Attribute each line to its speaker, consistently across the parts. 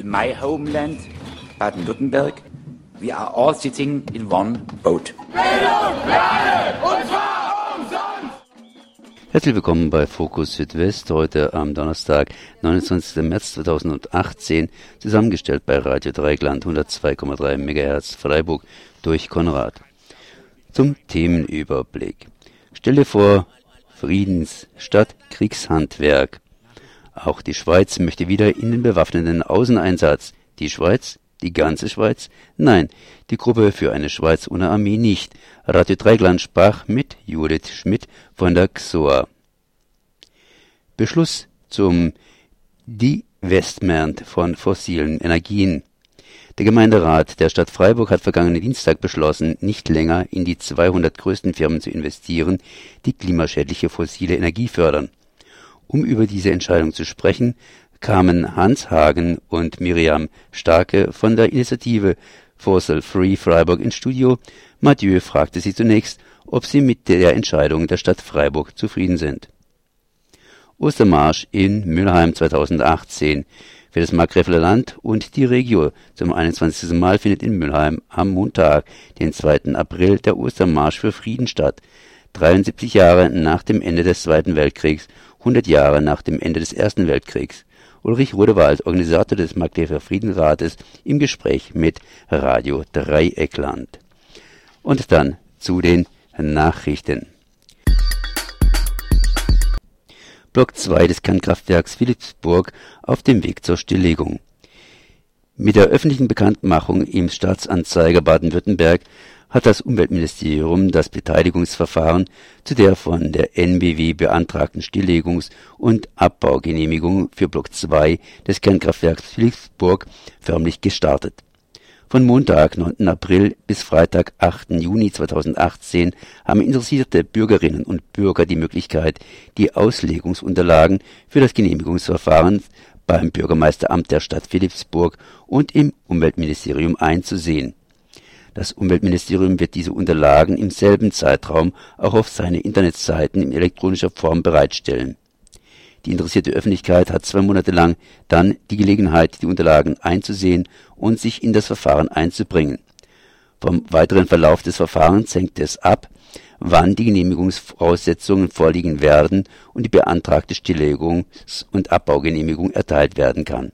Speaker 1: in my homeland, Baden-Württemberg, we are all sitting in one boat.
Speaker 2: Bildung alle, und zwar umsonst!
Speaker 3: Herzlich willkommen bei Fokus Südwest, heute am Donnerstag, 29. März 2018, zusammengestellt bei Radio Dreigland 102,3 MHz Freiburg durch Konrad. Zum Themenüberblick. Stell dir vor, Friedens statt Kriegshandwerk. Auch die Schweiz möchte wieder in den bewaffneten Außeneinsatz. Die Schweiz? Die ganze Schweiz? Nein, die Gruppe für eine Schweiz ohne Armee nicht. Radio Dreigland sprach mit Judith Schmidt von der XOA. Beschluss zum Divestment von fossilen Energien. Der Gemeinderat der Stadt Freiburg hat vergangenen Dienstag beschlossen, nicht länger in die 200 größten Firmen zu investieren, die klimaschädliche fossile Energie fördern. Um über diese Entscheidung zu sprechen, kamen Hans Hagen und Miriam Starke von der Initiative Fossil Free Freiburg ins Studio. Mathieu fragte sie zunächst, ob sie mit der Entscheidung der Stadt Freiburg zufrieden sind. Ostermarsch in Mülheim 2018 für das Markgräfler Land und die Regio. Zum 21. Mal findet in Mülheim am Montag, den 2. April, der Ostermarsch für Frieden statt. 73 Jahre nach dem Ende des Zweiten Weltkriegs 100 Jahre nach dem Ende des Ersten Weltkriegs. Ulrich Rude war als Organisator des Markgräfler Friedenrates im Gespräch mit Radio Dreieckland. Und dann zu den Nachrichten. Block 2 des Kernkraftwerks Philipsburg auf dem Weg zur Stilllegung. Mit der öffentlichen Bekanntmachung im Staatsanzeiger Baden-Württemberg hat das Umweltministerium das Beteiligungsverfahren zu der von der NBW beantragten Stilllegungs- und Abbaugenehmigung für Block 2 des Kernkraftwerks Philipsburg förmlich gestartet. Von Montag, 9. April bis Freitag, 8. Juni 2018 haben interessierte Bürgerinnen und Bürger die Möglichkeit, die Auslegungsunterlagen für das Genehmigungsverfahren beim Bürgermeisteramt der Stadt Philipsburg und im Umweltministerium einzusehen. Das Umweltministerium wird diese Unterlagen im selben Zeitraum auch auf seine Internetseiten in elektronischer Form bereitstellen. Die interessierte Öffentlichkeit hat zwei Monate lang dann die Gelegenheit, die Unterlagen einzusehen und sich in das Verfahren einzubringen. Vom weiteren Verlauf des Verfahrens hängt es ab, wann die Genehmigungsvoraussetzungen vorliegen werden und die beantragte Stilllegungs- und Abbaugenehmigung erteilt werden kann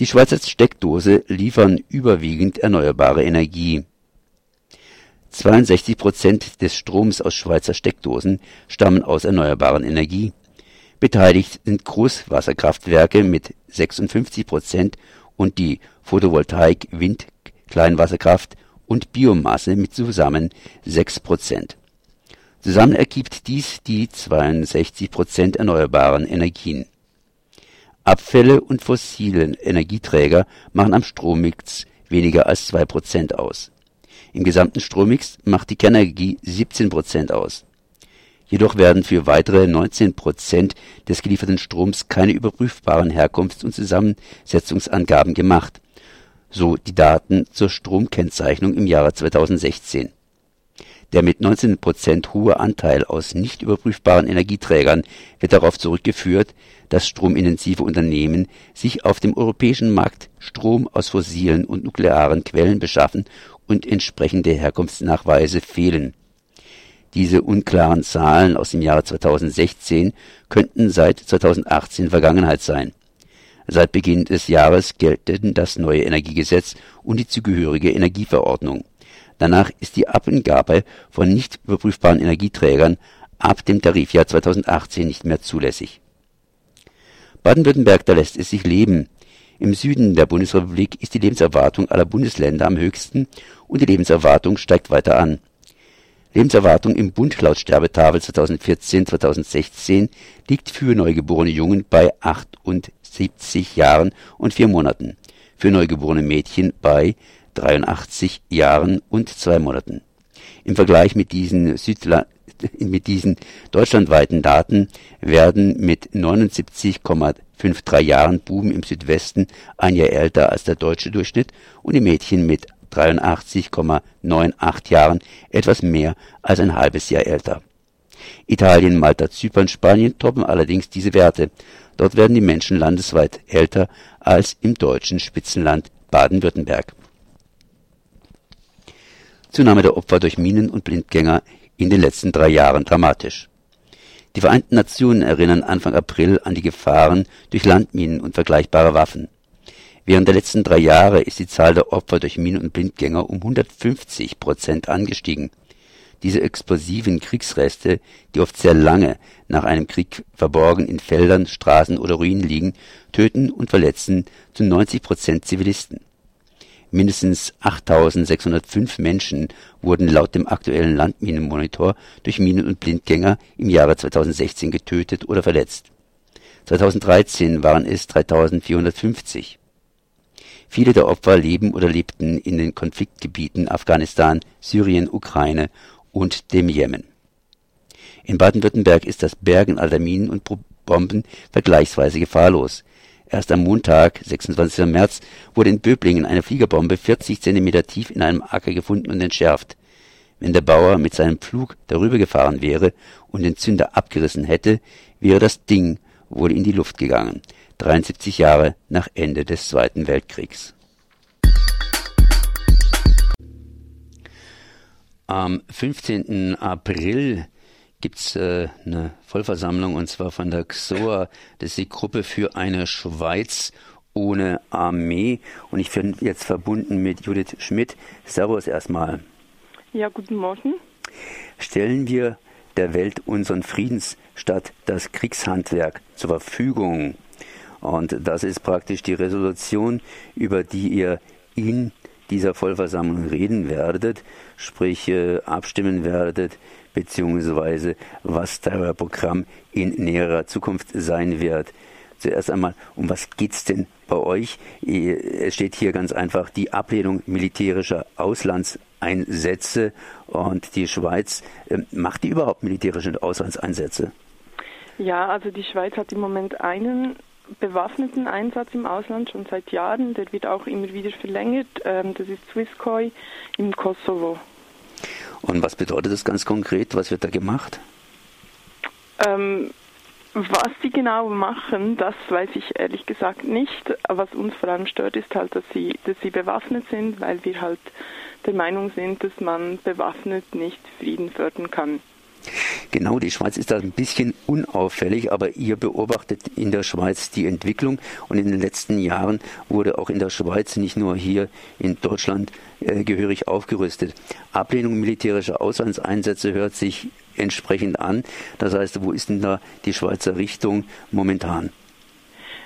Speaker 3: die Schweizer Steckdose liefern überwiegend erneuerbare Energie. 62 Prozent des Stroms aus Schweizer Steckdosen stammen aus erneuerbaren Energie. Beteiligt sind Großwasserkraftwerke mit 56 Prozent und die Photovoltaik, Wind, Kleinwasserkraft und Biomasse mit zusammen 6 Prozent. Zusammen ergibt dies die 62 Prozent erneuerbaren Energien Abfälle und fossile Energieträger machen am Strommix weniger als zwei Prozent aus. Im gesamten Strommix macht die Kernenergie 17 Prozent aus. Jedoch werden für weitere 19 Prozent des gelieferten Stroms keine überprüfbaren Herkunfts- und Zusammensetzungsangaben gemacht, so die Daten zur Stromkennzeichnung im Jahre 2016 der mit 19 Prozent hohe Anteil aus nicht überprüfbaren Energieträgern wird darauf zurückgeführt, dass stromintensive Unternehmen sich auf dem europäischen Markt Strom aus fossilen und nuklearen Quellen beschaffen und entsprechende Herkunftsnachweise fehlen. Diese unklaren Zahlen aus dem Jahre 2016 könnten seit 2018 Vergangenheit sein. Seit Beginn des Jahres gelten das neue Energiegesetz und die zugehörige Energieverordnung Danach ist die Abgabe von nicht überprüfbaren Energieträgern ab dem Tarifjahr 2018 nicht mehr zulässig. Baden-Württemberg, da lässt es sich leben. Im Süden der Bundesrepublik ist die Lebenserwartung aller Bundesländer am höchsten und die Lebenserwartung steigt weiter an. Lebenserwartung im Bund laut Sterbetafel 2014-2016 liegt für neugeborene Jungen bei 78 Jahren und vier Monaten, für neugeborene Mädchen bei 83 Jahren und zwei Monaten. Im Vergleich mit diesen, Südla mit diesen deutschlandweiten Daten werden mit 79,53 Jahren Buben im Südwesten ein Jahr älter als der deutsche Durchschnitt und die Mädchen mit 83,98 Jahren etwas mehr als ein halbes Jahr älter. Italien, Malta, Zypern, Spanien toppen allerdings diese Werte. Dort werden die Menschen landesweit älter als im deutschen Spitzenland Baden-Württemberg. Zunahme der Opfer durch Minen und Blindgänger in den letzten drei Jahren dramatisch. Die Vereinten Nationen erinnern Anfang April an die Gefahren durch Landminen und vergleichbare Waffen. Während der letzten drei Jahre ist die Zahl der Opfer durch Minen und Blindgänger um 150 Prozent angestiegen. Diese explosiven Kriegsreste, die oft sehr lange nach einem Krieg verborgen in Feldern, Straßen oder Ruinen liegen, töten und verletzen zu 90 Prozent Zivilisten. Mindestens 8.605 Menschen wurden laut dem aktuellen Landminenmonitor durch Minen- und Blindgänger im Jahre 2016 getötet oder verletzt. 2013 waren es 3.450. Viele der Opfer leben oder lebten in den Konfliktgebieten Afghanistan, Syrien, Ukraine und dem Jemen. In Baden-Württemberg ist das Bergen alter Minen und Bomben vergleichsweise gefahrlos. Erst am Montag, 26. März, wurde in Böblingen eine Fliegerbombe 40 Zentimeter tief in einem Acker gefunden und entschärft. Wenn der Bauer mit seinem Pflug darüber gefahren wäre und den Zünder abgerissen hätte, wäre das Ding wohl in die Luft gegangen. 73 Jahre nach Ende des Zweiten Weltkriegs. Am 15. April gibt's äh, eine Vollversammlung und zwar von der XOA. Das ist die Gruppe für eine Schweiz ohne Armee. Und ich bin jetzt verbunden mit Judith Schmidt. Servus erstmal.
Speaker 4: Ja, guten Morgen.
Speaker 3: Stellen wir der Welt unseren Friedens statt das Kriegshandwerk zur Verfügung. Und das ist praktisch die Resolution, über die ihr in dieser Vollversammlung reden werdet, sprich äh, abstimmen werdet beziehungsweise was euer Programm in näherer Zukunft sein wird. Zuerst einmal, um was geht's denn bei euch? Es steht hier ganz einfach die Ablehnung militärischer Auslandseinsätze und die Schweiz ähm, macht die überhaupt militärische Auslandseinsätze?
Speaker 4: Ja, also die Schweiz hat im Moment einen bewaffneten Einsatz im Ausland schon seit Jahren. Der wird auch immer wieder verlängert. Ähm, das ist Swisscoi im Kosovo.
Speaker 3: Und was bedeutet das ganz konkret? Was wird da gemacht?
Speaker 4: Ähm, was sie genau machen, das weiß ich ehrlich gesagt nicht. Was uns vor allem stört, ist halt, dass sie, dass sie bewaffnet sind, weil wir halt der Meinung sind, dass man bewaffnet nicht Frieden fördern kann.
Speaker 3: Genau, die Schweiz ist da ein bisschen unauffällig, aber ihr beobachtet in der Schweiz die Entwicklung und in den letzten Jahren wurde auch in der Schweiz, nicht nur hier in Deutschland, äh, gehörig aufgerüstet. Ablehnung militärischer Auslandseinsätze hört sich entsprechend an. Das heißt, wo ist denn da die Schweizer Richtung momentan?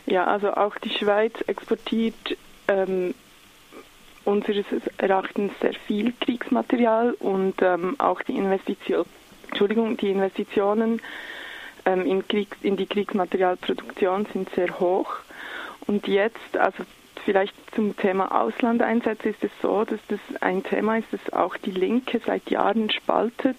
Speaker 4: Ja, also auch die Schweiz exportiert ähm, unseres Erachtens sehr viel Kriegsmaterial und ähm, auch die Investition Entschuldigung, die Investitionen ähm, in, Kriegs-, in die Kriegsmaterialproduktion sind sehr hoch. Und jetzt, also vielleicht zum Thema Auslandeinsätze ist es so, dass das ein Thema ist, das auch die Linke seit Jahren spaltet.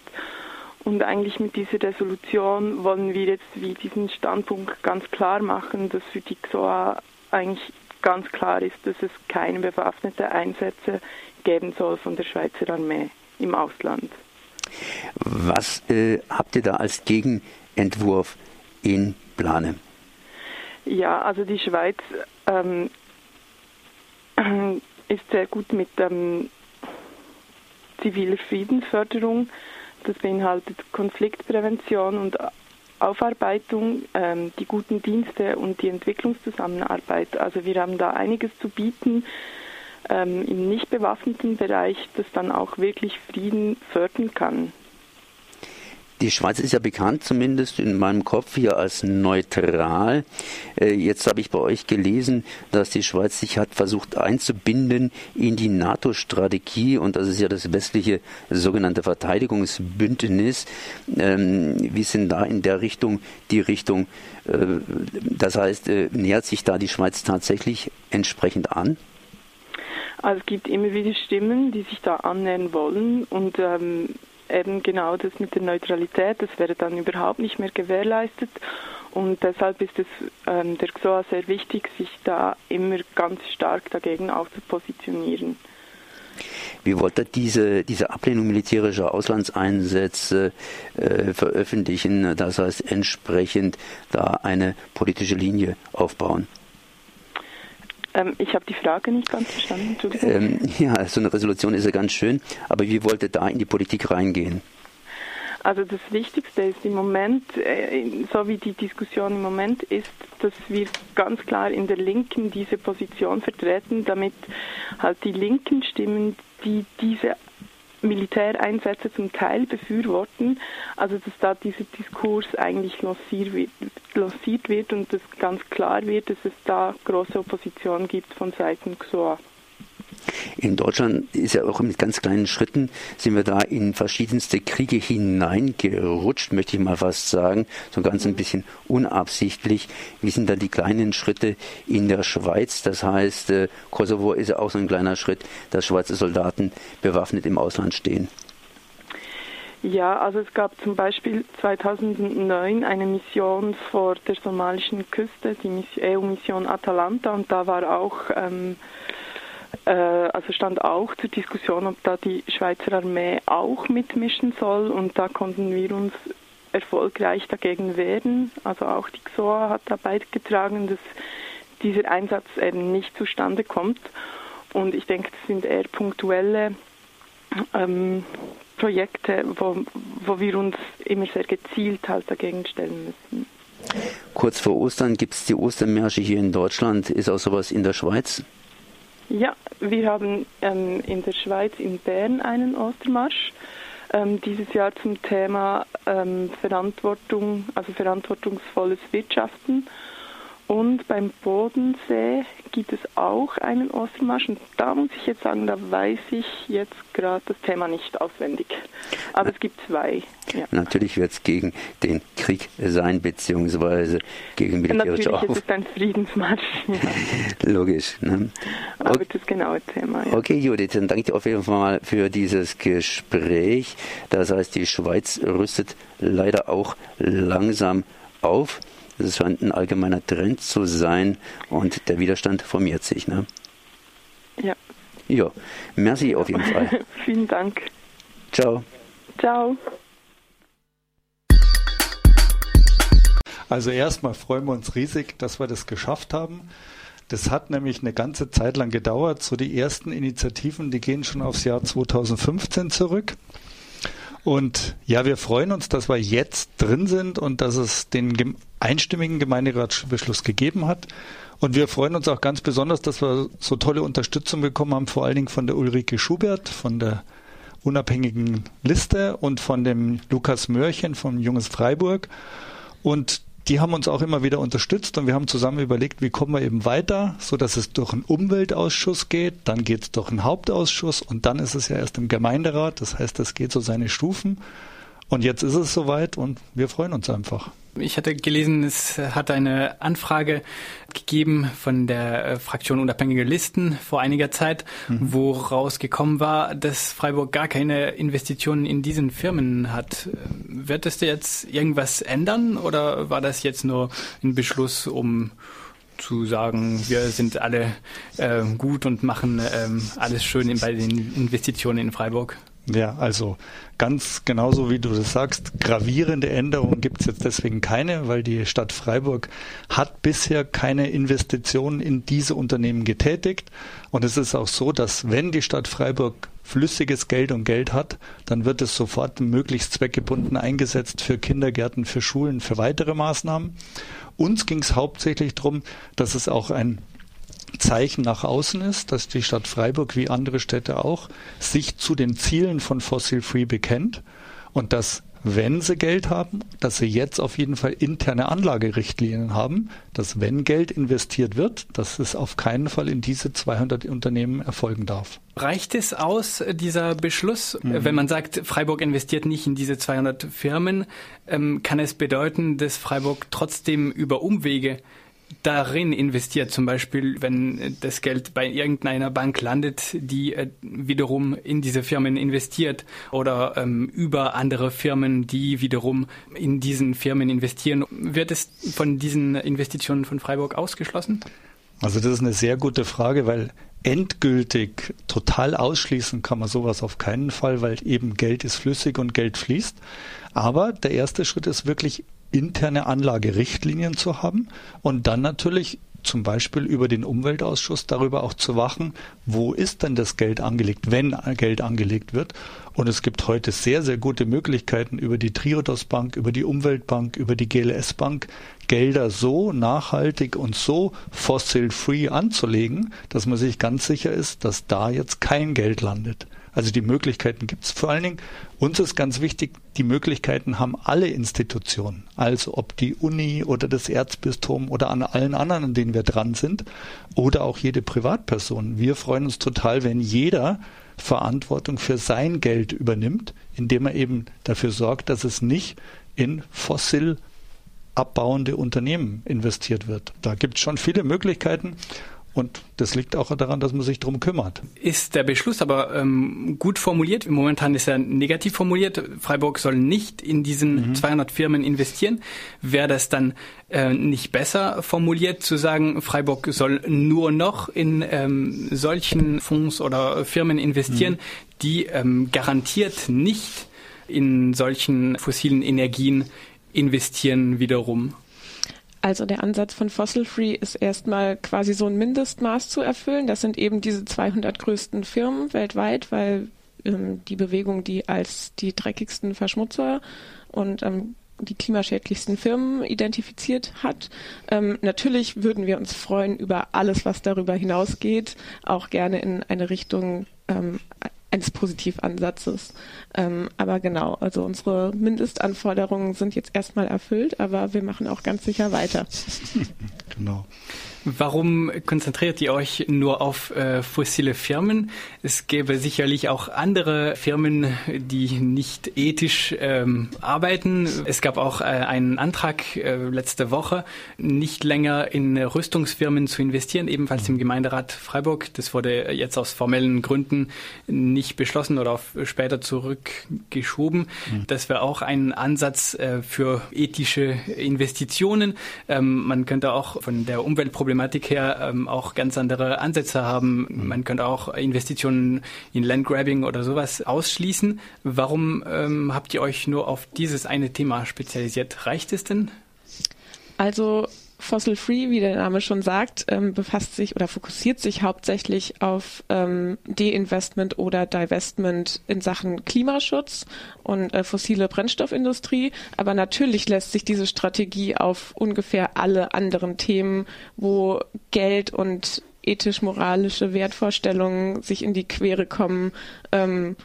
Speaker 4: Und eigentlich mit dieser Resolution wollen wir jetzt wie diesen Standpunkt ganz klar machen, dass für die XOA eigentlich ganz klar ist, dass es keine bewaffneten Einsätze geben soll von der Schweizer Armee im Ausland.
Speaker 3: Was äh, habt ihr da als Gegenentwurf in Plane?
Speaker 4: Ja, also die Schweiz ähm, ist sehr gut mit ähm, ziviler Friedensförderung. Das beinhaltet Konfliktprävention und Aufarbeitung, ähm, die guten Dienste und die Entwicklungszusammenarbeit. Also wir haben da einiges zu bieten ähm, im nicht bewaffneten Bereich, das dann auch wirklich Frieden fördern kann.
Speaker 3: Die Schweiz ist ja bekannt, zumindest in meinem Kopf hier, als neutral. Äh, jetzt habe ich bei euch gelesen, dass die Schweiz sich hat versucht einzubinden in die NATO-Strategie und das ist ja das westliche sogenannte Verteidigungsbündnis. Ähm, wie sind da in der Richtung die Richtung? Äh, das heißt, äh, nähert sich da die Schweiz tatsächlich entsprechend an?
Speaker 4: Also es gibt immer wieder Stimmen, die sich da annähern wollen und ähm, eben genau das mit der Neutralität, das wäre dann überhaupt nicht mehr gewährleistet und deshalb ist es ähm, der XOA sehr wichtig, sich da immer ganz stark dagegen auch zu positionieren.
Speaker 3: Wie wollte diese, diese Ablehnung militärischer Auslandseinsätze äh, veröffentlichen, das heißt entsprechend da eine politische Linie aufbauen?
Speaker 4: Ähm, ich habe die Frage nicht ganz verstanden. Ähm,
Speaker 3: ja, so eine Resolution ist ja ganz schön, aber wie wollte da in die Politik reingehen?
Speaker 4: Also das Wichtigste ist im Moment, äh, so wie die Diskussion im Moment ist, dass wir ganz klar in der Linken diese Position vertreten, damit halt die linken Stimmen, die diese Militäreinsätze zum Teil befürworten, also dass da dieser Diskurs eigentlich lanciert wird, und dass ganz klar wird, dass es da große Opposition gibt von Seiten XOA.
Speaker 3: In Deutschland ist ja auch mit ganz kleinen Schritten sind wir da in verschiedenste Kriege hineingerutscht, möchte ich mal fast sagen, so ganz ein bisschen unabsichtlich. Wie sind da die kleinen Schritte in der Schweiz? Das heißt, äh, Kosovo ist ja auch so ein kleiner Schritt, dass Schweizer Soldaten bewaffnet im Ausland stehen.
Speaker 4: Ja, also es gab zum Beispiel 2009 eine Mission vor der somalischen Küste, die EU-Mission Atalanta, und da war auch ähm, äh, also stand auch zur Diskussion, ob da die Schweizer Armee auch mitmischen soll und da konnten wir uns erfolgreich dagegen wehren. Also auch die XOA hat da beigetragen, dass dieser Einsatz eben nicht zustande kommt. Und ich denke, das sind eher punktuelle ähm, Projekte, wo, wo wir uns immer sehr gezielt halt dagegen stellen müssen.
Speaker 3: Kurz vor Ostern gibt es die Ostermärsche hier in Deutschland. Ist auch sowas in der Schweiz?
Speaker 4: Ja, wir haben ähm, in der Schweiz in Bern einen Ostermarsch. Ähm, dieses Jahr zum Thema ähm, Verantwortung, also verantwortungsvolles Wirtschaften. Und beim Bodensee gibt es auch einen Ostermarsch. Und da muss ich jetzt sagen, da weiß ich jetzt gerade das Thema nicht auswendig. Aber es gibt zwei.
Speaker 3: Ja. Natürlich wird es gegen den Krieg sein, beziehungsweise gegen militärische
Speaker 4: Natürlich ist es ein Friedensmarsch.
Speaker 3: Ja. Logisch. Ne?
Speaker 4: Aber okay. das genaue Thema.
Speaker 3: Ja. Okay, Judith, dann danke ich dir auf jeden Fall für dieses Gespräch. Das heißt, die Schweiz rüstet leider auch langsam auf. Es scheint ein allgemeiner Trend zu sein und der Widerstand formiert sich. Ne?
Speaker 4: Ja.
Speaker 3: Ja, merci auf jeden Fall.
Speaker 4: Vielen Dank.
Speaker 3: Ciao.
Speaker 4: Ciao.
Speaker 5: Also erstmal freuen wir uns riesig, dass wir das geschafft haben. Das hat nämlich eine ganze Zeit lang gedauert. So die ersten Initiativen, die gehen schon aufs Jahr 2015 zurück. Und ja, wir freuen uns, dass wir jetzt drin sind und dass es den einstimmigen Gemeinderatsbeschluss gegeben hat. Und wir freuen uns auch ganz besonders, dass wir so tolle Unterstützung bekommen haben, vor allen Dingen von der Ulrike Schubert, von der unabhängigen Liste und von dem Lukas Mörchen vom Junges Freiburg. Und die haben uns auch immer wieder unterstützt und wir haben zusammen überlegt, wie kommen wir eben weiter, so dass es durch einen Umweltausschuss geht, dann geht es durch einen Hauptausschuss und dann ist es ja erst im Gemeinderat. Das heißt, das geht so seine Stufen. Und jetzt ist es soweit und wir freuen uns einfach.
Speaker 6: Ich hatte gelesen, es hat eine Anfrage gegeben von der äh, Fraktion Unabhängige Listen vor einiger Zeit, mhm. woraus gekommen war, dass Freiburg gar keine Investitionen in diesen Firmen hat. Wird es jetzt irgendwas ändern oder war das jetzt nur ein Beschluss, um zu sagen, wir sind alle äh, gut und machen ähm, alles schön bei den Investitionen in Freiburg?
Speaker 5: Ja, also ganz genauso wie du das sagst, gravierende Änderungen gibt es jetzt deswegen keine, weil die Stadt Freiburg hat bisher keine Investitionen in diese Unternehmen getätigt. Und es ist auch so, dass wenn die Stadt Freiburg flüssiges Geld und Geld hat, dann wird es sofort möglichst zweckgebunden eingesetzt für Kindergärten, für Schulen, für weitere Maßnahmen. Uns ging es hauptsächlich darum, dass es auch ein Zeichen nach außen ist, dass die Stadt Freiburg wie andere Städte auch sich zu den Zielen von Fossil Free bekennt und dass wenn sie Geld haben, dass sie jetzt auf jeden Fall interne Anlagerichtlinien haben, dass wenn Geld investiert wird, dass es auf keinen Fall in diese 200 Unternehmen erfolgen darf.
Speaker 6: Reicht es aus, dieser Beschluss? Mhm. Wenn man sagt, Freiburg investiert nicht in diese 200 Firmen, ähm, kann es bedeuten, dass Freiburg trotzdem über Umwege darin investiert, zum Beispiel, wenn das Geld bei irgendeiner Bank landet, die äh, wiederum in diese Firmen investiert oder ähm, über andere Firmen, die wiederum in diesen Firmen investieren. Wird es von diesen Investitionen von Freiburg ausgeschlossen?
Speaker 5: Also das ist eine sehr gute Frage, weil endgültig total ausschließen kann man sowas auf keinen Fall, weil eben Geld ist flüssig und Geld fließt. Aber der erste Schritt ist wirklich interne Anlagerichtlinien zu haben und dann natürlich zum Beispiel über den Umweltausschuss darüber auch zu wachen, wo ist denn das Geld angelegt, wenn Geld angelegt wird. Und es gibt heute sehr, sehr gute Möglichkeiten über die Triodos Bank, über die Umweltbank, über die GLS Bank, Gelder so nachhaltig und so fossil-free anzulegen, dass man sich ganz sicher ist, dass da jetzt kein Geld landet. Also die Möglichkeiten gibt es. Vor allen Dingen, uns ist ganz wichtig, die Möglichkeiten haben alle Institutionen. Also ob die Uni oder das Erzbistum oder an allen anderen, an denen wir dran sind, oder auch jede Privatperson. Wir freuen uns total, wenn jeder Verantwortung für sein Geld übernimmt, indem er eben dafür sorgt, dass es nicht in fossil abbauende Unternehmen investiert wird. Da gibt es schon viele Möglichkeiten und das liegt auch daran, dass man sich darum kümmert.
Speaker 6: Ist der Beschluss aber ähm, gut formuliert? Momentan ist er negativ formuliert. Freiburg soll nicht in diesen mhm. 200 Firmen investieren. Wäre das dann äh, nicht besser formuliert, zu sagen, Freiburg soll nur noch in ähm, solchen Fonds oder Firmen investieren, mhm. die ähm, garantiert nicht in solchen fossilen Energien investieren wiederum?
Speaker 7: Also der Ansatz von Fossil Free ist erstmal quasi so ein Mindestmaß zu erfüllen. Das sind eben diese 200 größten Firmen weltweit, weil ähm, die Bewegung die als die dreckigsten Verschmutzer und ähm, die klimaschädlichsten Firmen identifiziert hat. Ähm, natürlich würden wir uns freuen über alles, was darüber hinausgeht, auch gerne in eine Richtung ähm, eines Positivansatzes. Ähm, aber genau, also unsere Mindestanforderungen sind jetzt erstmal erfüllt, aber wir machen auch ganz sicher weiter.
Speaker 6: genau. Warum konzentriert ihr euch nur auf äh, fossile Firmen? Es gäbe sicherlich auch andere Firmen, die nicht ethisch ähm, arbeiten. Es gab auch äh, einen Antrag äh, letzte Woche, nicht länger in Rüstungsfirmen zu investieren, ebenfalls im Gemeinderat Freiburg. Das wurde jetzt aus formellen Gründen nicht beschlossen oder auf später zurückgeschoben. Mhm. Das wäre auch ein Ansatz äh, für ethische Investitionen. Ähm, man könnte auch von der Umweltproblematik Problematik her ähm, auch ganz andere Ansätze haben. Mhm. Man könnte auch Investitionen in Landgrabbing oder sowas ausschließen. Warum ähm, habt ihr euch nur auf dieses eine Thema spezialisiert? Reicht es denn?
Speaker 7: Also Fossil Free, wie der Name schon sagt, ähm, befasst sich oder fokussiert sich hauptsächlich auf ähm, Deinvestment oder Divestment in Sachen Klimaschutz und äh, fossile Brennstoffindustrie. Aber natürlich lässt sich diese Strategie auf ungefähr alle anderen Themen, wo Geld und ethisch-moralische Wertvorstellungen sich in die Quere kommen, ähm,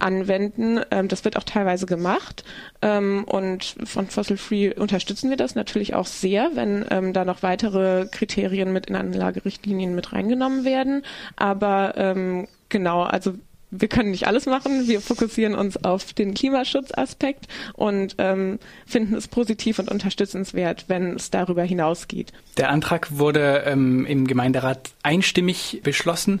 Speaker 7: anwenden. Ähm, das wird auch teilweise gemacht. Ähm, und von Fossil Free unterstützen wir das natürlich auch sehr, wenn ähm, da noch weitere Kriterien mit in Anlagerichtlinien mit reingenommen werden. Aber ähm, genau, also wir können nicht alles machen. Wir fokussieren uns auf den Klimaschutzaspekt und ähm, finden es positiv und unterstützenswert, wenn es darüber hinausgeht.
Speaker 6: Der Antrag wurde ähm, im Gemeinderat einstimmig beschlossen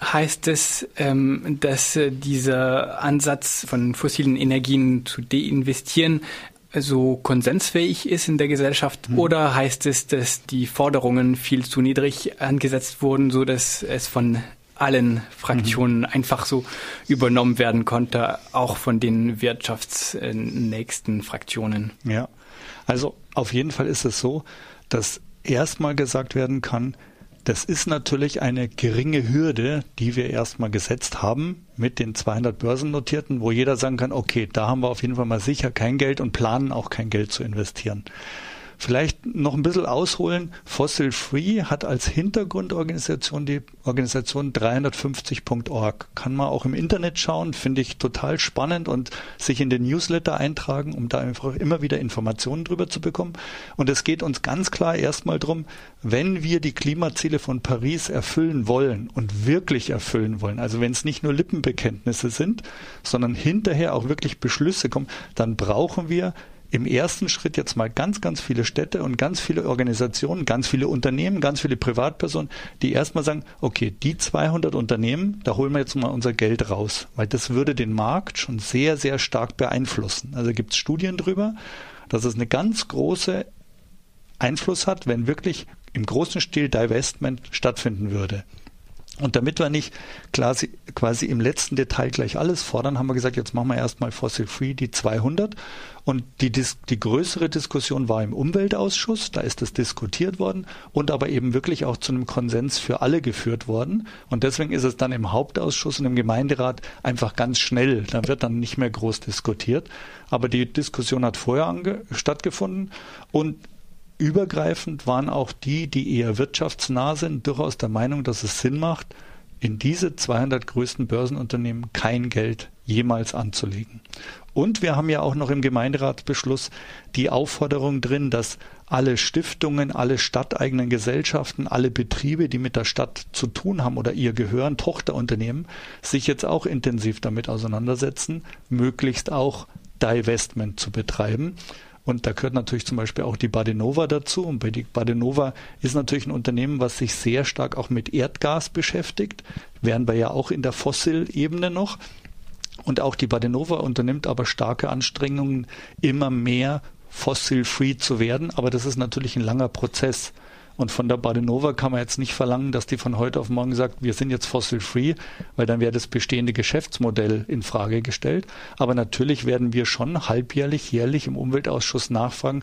Speaker 6: heißt es, ähm, dass äh, dieser Ansatz von fossilen Energien zu deinvestieren so konsensfähig ist in der Gesellschaft mhm. oder heißt es, dass die Forderungen viel zu niedrig angesetzt wurden, so dass es von allen Fraktionen mhm. einfach so übernommen werden konnte, auch von den wirtschaftsnächsten Fraktionen?
Speaker 5: Ja, also auf jeden Fall ist es so, dass erstmal gesagt werden kann, das ist natürlich eine geringe Hürde, die wir erstmal gesetzt haben mit den 200 Börsennotierten, wo jeder sagen kann, okay, da haben wir auf jeden Fall mal sicher kein Geld und planen auch kein Geld zu investieren. Vielleicht noch ein bisschen ausholen. Fossil Free hat als Hintergrundorganisation die Organisation 350.org. Kann man auch im Internet schauen, finde ich total spannend und sich in den Newsletter eintragen, um da einfach immer wieder Informationen drüber zu bekommen. Und es geht uns ganz klar erstmal drum, wenn wir die Klimaziele von Paris erfüllen wollen und wirklich erfüllen wollen, also wenn es nicht nur Lippenbekenntnisse sind, sondern hinterher auch wirklich Beschlüsse kommen, dann brauchen wir im ersten Schritt jetzt mal ganz, ganz viele Städte und ganz viele Organisationen, ganz viele Unternehmen, ganz viele Privatpersonen, die erstmal sagen, okay, die 200 Unternehmen, da holen wir jetzt mal unser Geld raus, weil das würde den Markt schon sehr, sehr stark beeinflussen. Also gibt es Studien drüber, dass es eine ganz große Einfluss hat, wenn wirklich im großen Stil Divestment stattfinden würde. Und damit wir nicht quasi, quasi im letzten Detail gleich alles fordern, haben wir gesagt, jetzt machen wir erstmal Fossil Free die 200. Und die, die größere Diskussion war im Umweltausschuss, da ist es diskutiert worden und aber eben wirklich auch zu einem Konsens für alle geführt worden. Und deswegen ist es dann im Hauptausschuss und im Gemeinderat einfach ganz schnell. Da wird dann nicht mehr groß diskutiert. Aber die Diskussion hat vorher stattgefunden und Übergreifend waren auch die, die eher wirtschaftsnah sind, durchaus der Meinung, dass es Sinn macht, in diese 200 größten Börsenunternehmen kein Geld jemals anzulegen. Und wir haben ja auch noch im Gemeinderatsbeschluss die Aufforderung drin, dass alle Stiftungen, alle stadteigenen Gesellschaften, alle Betriebe, die mit der Stadt zu tun haben oder ihr gehören, Tochterunternehmen, sich jetzt auch intensiv damit auseinandersetzen, möglichst auch Divestment zu betreiben. Und da gehört natürlich zum Beispiel auch die Badenova dazu. Und bei die Badenova ist natürlich ein Unternehmen, was sich sehr stark auch mit Erdgas beschäftigt. Wären wir ja auch in der Fossilebene noch. Und auch die Badenova unternimmt aber starke Anstrengungen, immer mehr fossil-free zu werden. Aber das ist natürlich ein langer Prozess. Und von der Badenova kann man jetzt nicht verlangen, dass die von heute auf morgen sagt, wir sind jetzt fossil-free, weil dann wäre das bestehende Geschäftsmodell in Frage gestellt. Aber natürlich werden wir schon halbjährlich, jährlich im Umweltausschuss nachfragen,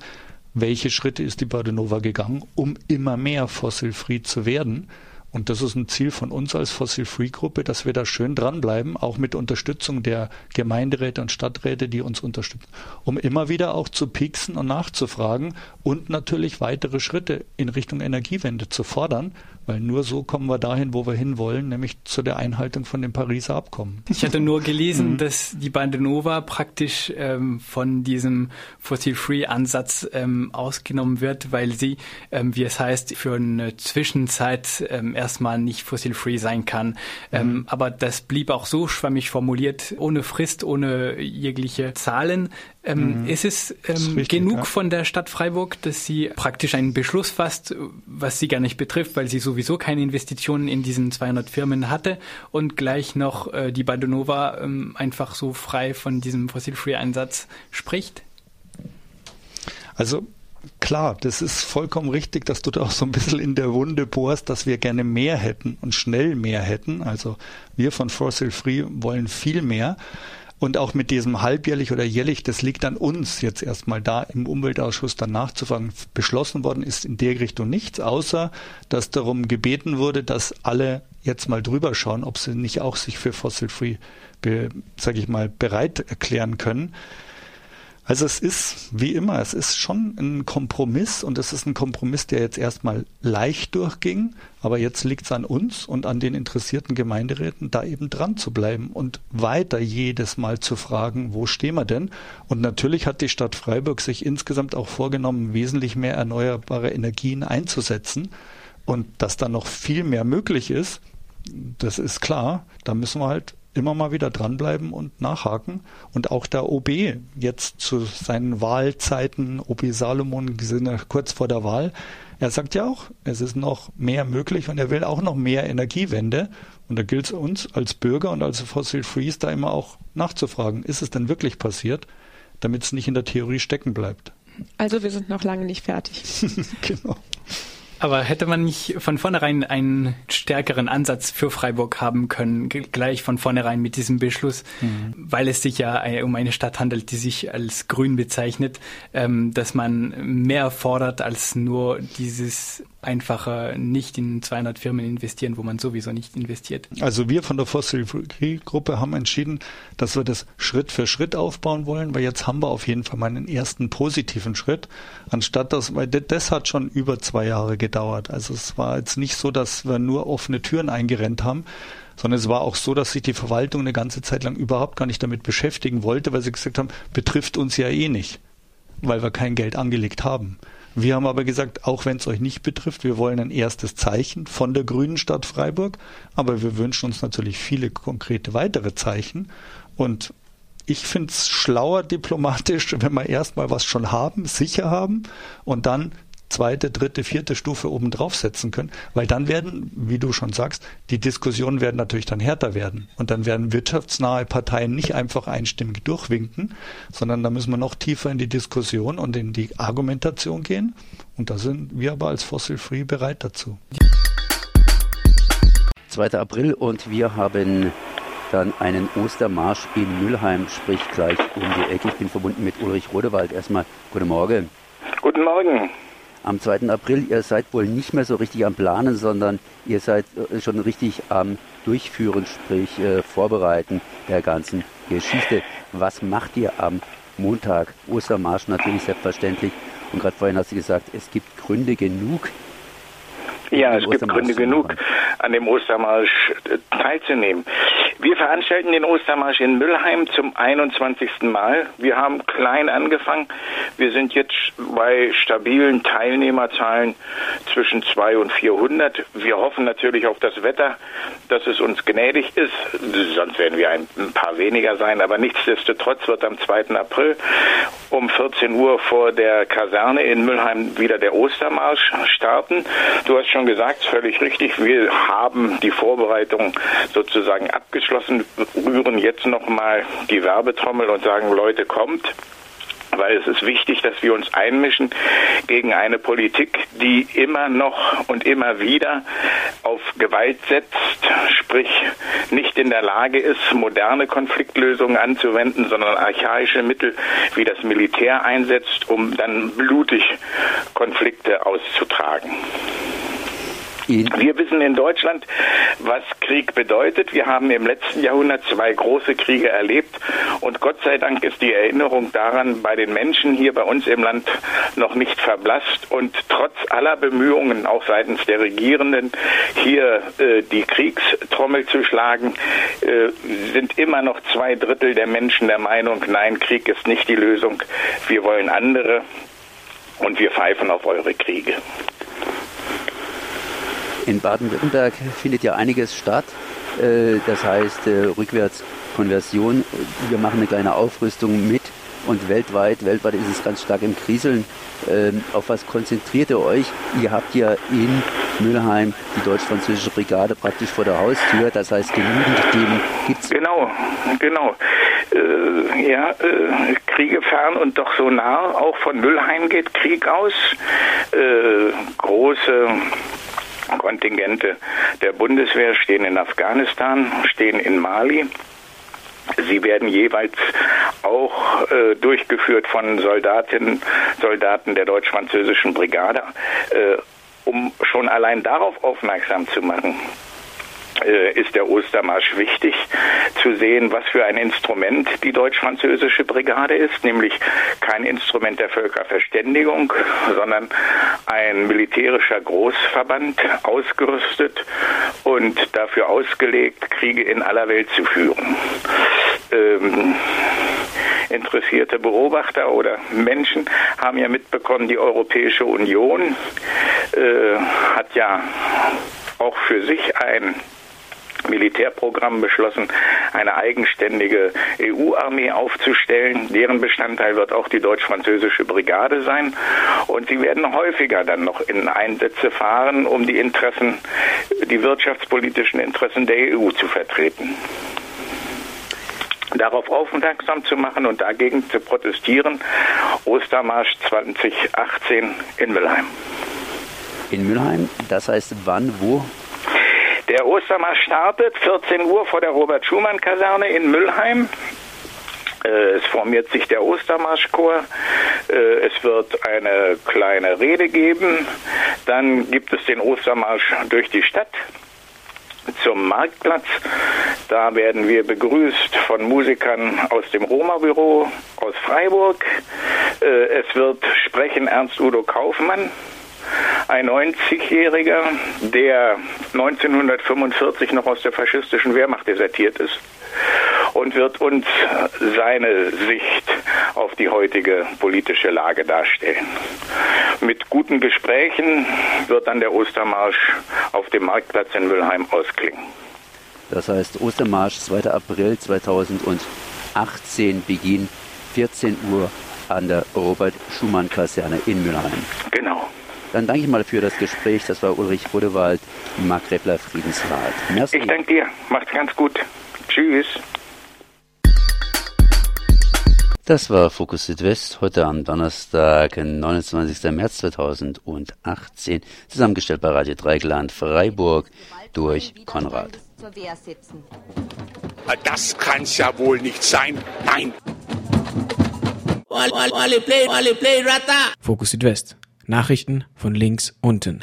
Speaker 5: welche Schritte ist die Badenova gegangen, um immer mehr fossil-free zu werden. Und das ist ein Ziel von uns als Fossil-Free-Gruppe, dass wir da schön dranbleiben, auch mit Unterstützung der Gemeinderäte und Stadträte, die uns unterstützen, um immer wieder auch zu pieksen und nachzufragen und natürlich weitere Schritte in Richtung Energiewende zu fordern, weil nur so kommen wir dahin, wo wir hinwollen, nämlich zu der Einhaltung von dem Pariser Abkommen.
Speaker 6: Ich hatte nur gelesen, mhm. dass die Bandenova praktisch ähm, von diesem Fossil-Free-Ansatz ähm, ausgenommen wird, weil sie, ähm, wie es heißt, für eine Zwischenzeit ähm, erstmal nicht fossil-free sein kann. Ähm, mhm. aber das blieb auch so schwammig formuliert, ohne Frist, ohne jegliche Zahlen. Ähm, mhm. Ist es ähm, ist richtig, genug ja. von der Stadt Freiburg, dass sie praktisch einen Beschluss fasst, was sie gar nicht betrifft, weil sie sowieso keine Investitionen in diesen 200 Firmen hatte und gleich noch äh, die Badonova ähm, einfach so frei von diesem Fossil-Free-Einsatz spricht?
Speaker 5: Also klar, das ist vollkommen richtig, dass du da auch so ein bisschen in der Wunde bohrst, dass wir gerne mehr hätten und schnell mehr hätten. Also wir von Fossil Free wollen viel mehr. Und auch mit diesem halbjährlich oder jährlich, das liegt an uns jetzt erstmal da im Umweltausschuss dann nachzufragen. Beschlossen worden ist in der Richtung nichts, außer dass darum gebeten wurde, dass alle jetzt mal drüber schauen, ob sie nicht auch sich für Fossil Free, sage ich mal, bereit erklären können. Also es ist, wie immer, es ist schon ein Kompromiss und es ist ein Kompromiss, der jetzt erstmal leicht durchging, aber jetzt liegt es an uns und an den interessierten Gemeinderäten, da eben dran zu bleiben und weiter jedes Mal zu fragen, wo stehen wir denn? Und natürlich hat die Stadt Freiburg sich insgesamt auch vorgenommen, wesentlich mehr erneuerbare Energien einzusetzen und dass da noch viel mehr möglich ist, das ist klar, da müssen wir halt immer mal wieder dranbleiben und nachhaken. Und auch der OB jetzt zu seinen Wahlzeiten, OB Salomon, sind ja kurz vor der Wahl, er sagt ja auch, es ist noch mehr möglich und er will auch noch mehr Energiewende. Und da gilt es uns als Bürger und als Fossil Freeze da immer auch nachzufragen, ist es denn wirklich passiert, damit es nicht in der Theorie stecken bleibt.
Speaker 7: Also wir sind noch lange nicht fertig.
Speaker 6: genau. Aber hätte man nicht von vornherein einen stärkeren Ansatz für Freiburg haben können, gleich von vornherein mit diesem Beschluss, mhm. weil es sich ja um eine Stadt handelt, die sich als grün bezeichnet, ähm, dass man mehr fordert als nur dieses einfacher nicht in 200 Firmen investieren, wo man sowieso nicht investiert.
Speaker 5: Also wir von der Fossil Free Gruppe haben entschieden, dass wir das Schritt für Schritt aufbauen wollen, weil jetzt haben wir auf jeden Fall mal einen ersten positiven Schritt, anstatt dass, weil das hat schon über zwei Jahre gedauert. Also es war jetzt nicht so, dass wir nur offene Türen eingerennt haben, sondern es war auch so, dass sich die Verwaltung eine ganze Zeit lang überhaupt gar nicht damit beschäftigen wollte, weil sie gesagt haben, betrifft uns ja eh nicht, weil wir kein Geld angelegt haben. Wir haben aber gesagt, auch wenn es euch nicht betrifft, wir wollen ein erstes Zeichen von der Grünen Stadt Freiburg, aber wir wünschen uns natürlich viele konkrete weitere Zeichen. Und ich finde es schlauer diplomatisch, wenn wir erstmal was schon haben, sicher haben und dann zweite, dritte, vierte Stufe oben draufsetzen können, weil dann werden, wie du schon sagst, die Diskussionen werden natürlich dann härter werden und dann werden wirtschaftsnahe Parteien nicht einfach einstimmig durchwinken, sondern da müssen wir noch tiefer in die Diskussion und in die Argumentation gehen und da sind wir aber als Fossil Free bereit dazu.
Speaker 3: 2. April und wir haben dann einen Ostermarsch in Mülheim, sprich gleich um die Ecke. Ich bin verbunden mit Ulrich Rodewald. Erstmal guten Morgen.
Speaker 8: Guten Morgen.
Speaker 3: Am 2. April, ihr seid wohl nicht mehr so richtig am Planen, sondern ihr seid äh, schon richtig am Durchführen, sprich äh, Vorbereiten der ganzen Geschichte. Was macht ihr am Montag? Ostermarsch natürlich selbstverständlich. Und gerade vorhin hast du gesagt, es gibt Gründe genug,
Speaker 8: ja, es gibt Gründe genug, an dem Ostermarsch teilzunehmen. Wir veranstalten den Ostermarsch in Müllheim zum 21. Mal. Wir haben klein angefangen. Wir sind jetzt bei stabilen Teilnehmerzahlen zwischen 200 und 400. Wir hoffen natürlich auf das Wetter, dass es uns gnädig ist. Sonst werden wir ein paar weniger sein. Aber nichtsdestotrotz wird am 2. April um 14 Uhr vor der Kaserne in Müllheim wieder der Ostermarsch starten. Du hast schon gesagt, völlig richtig. Wir haben die Vorbereitung sozusagen abgeschlossen, rühren jetzt nochmal die Werbetrommel und sagen, Leute, kommt weil es ist wichtig, dass wir uns einmischen gegen eine Politik, die immer noch und immer wieder auf Gewalt setzt, sprich nicht in der Lage ist, moderne Konfliktlösungen anzuwenden, sondern archaische Mittel wie das Militär einsetzt, um dann blutig Konflikte auszutragen. Wir wissen in Deutschland, was Krieg bedeutet. Wir haben im letzten Jahrhundert zwei große Kriege erlebt und Gott sei Dank ist die Erinnerung daran bei den Menschen hier bei uns im Land noch nicht verblasst und trotz aller Bemühungen auch seitens der Regierenden hier äh, die Kriegstrommel zu schlagen, äh, sind immer noch zwei Drittel der Menschen der Meinung, nein, Krieg ist nicht die Lösung. Wir wollen andere und wir pfeifen auf eure Kriege.
Speaker 3: In Baden-Württemberg findet ja einiges statt. Äh, das heißt, äh, Rückwärtskonversion. Wir machen eine kleine Aufrüstung mit und weltweit, weltweit ist es ganz stark im Kriseln. Ähm, auf was konzentriert ihr euch? Ihr habt ja in Mülheim die deutsch-französische Brigade praktisch vor der Haustür. Das heißt, genügend Themen gibt es.
Speaker 8: Genau, genau. Äh, ja, äh, Kriege fern und doch so nah. Auch von Mülheim geht Krieg aus. Äh, große Kontingente der Bundeswehr stehen in Afghanistan, stehen in Mali. Sie werden jeweils auch äh, durchgeführt von Soldatinnen, Soldaten der deutsch-französischen Brigade, äh, um schon allein darauf aufmerksam zu machen, ist der Ostermarsch wichtig zu sehen, was für ein Instrument die deutsch-französische Brigade ist, nämlich kein Instrument der Völkerverständigung, sondern ein militärischer Großverband, ausgerüstet und dafür ausgelegt, Kriege in aller Welt zu führen. Ähm, interessierte Beobachter oder Menschen haben ja mitbekommen, die Europäische Union äh, hat ja auch für sich ein Militärprogramm beschlossen, eine eigenständige EU-Armee aufzustellen. Deren Bestandteil wird auch die deutsch-französische Brigade sein. Und sie werden häufiger dann noch in Einsätze fahren, um die Interessen, die wirtschaftspolitischen Interessen der EU zu vertreten darauf aufmerksam zu machen und dagegen zu protestieren. Ostermarsch 2018 in Mülheim.
Speaker 3: In Mülheim, das heißt wann, wo?
Speaker 8: Der Ostermarsch startet 14 Uhr vor der Robert-Schumann-Kaserne in Müllheim. Äh, es formiert sich der Ostermarschchor. Äh, es wird eine kleine Rede geben. Dann gibt es den Ostermarsch durch die Stadt zum Marktplatz. Da werden wir begrüßt von Musikern aus dem Roma-Büro aus Freiburg. Äh, es wird sprechen Ernst Udo Kaufmann ein 90-Jähriger, der 1945 noch aus der faschistischen Wehrmacht desertiert ist und wird uns seine Sicht auf die heutige politische Lage darstellen. Mit guten Gesprächen wird dann der Ostermarsch auf dem Marktplatz in Mülheim ausklingen.
Speaker 3: Das heißt Ostermarsch 2. April 2018 Beginn 14 Uhr an der Robert-Schumann-Kaserne in Mülheim.
Speaker 8: Genau.
Speaker 3: Dann danke ich mal für das Gespräch. Das war Ulrich Rodewald, Markgräfler Friedensrat.
Speaker 8: Merci. Ich danke dir. Macht's ganz gut. Tschüss.
Speaker 3: Das war Fokus Südwest heute am Donnerstag, 29. März 2018, zusammengestellt bei Radio Dreigland Freiburg durch Konrad.
Speaker 2: Das kann's ja wohl nicht sein. Nein.
Speaker 9: Fokus Südwest. Nachrichten von links unten.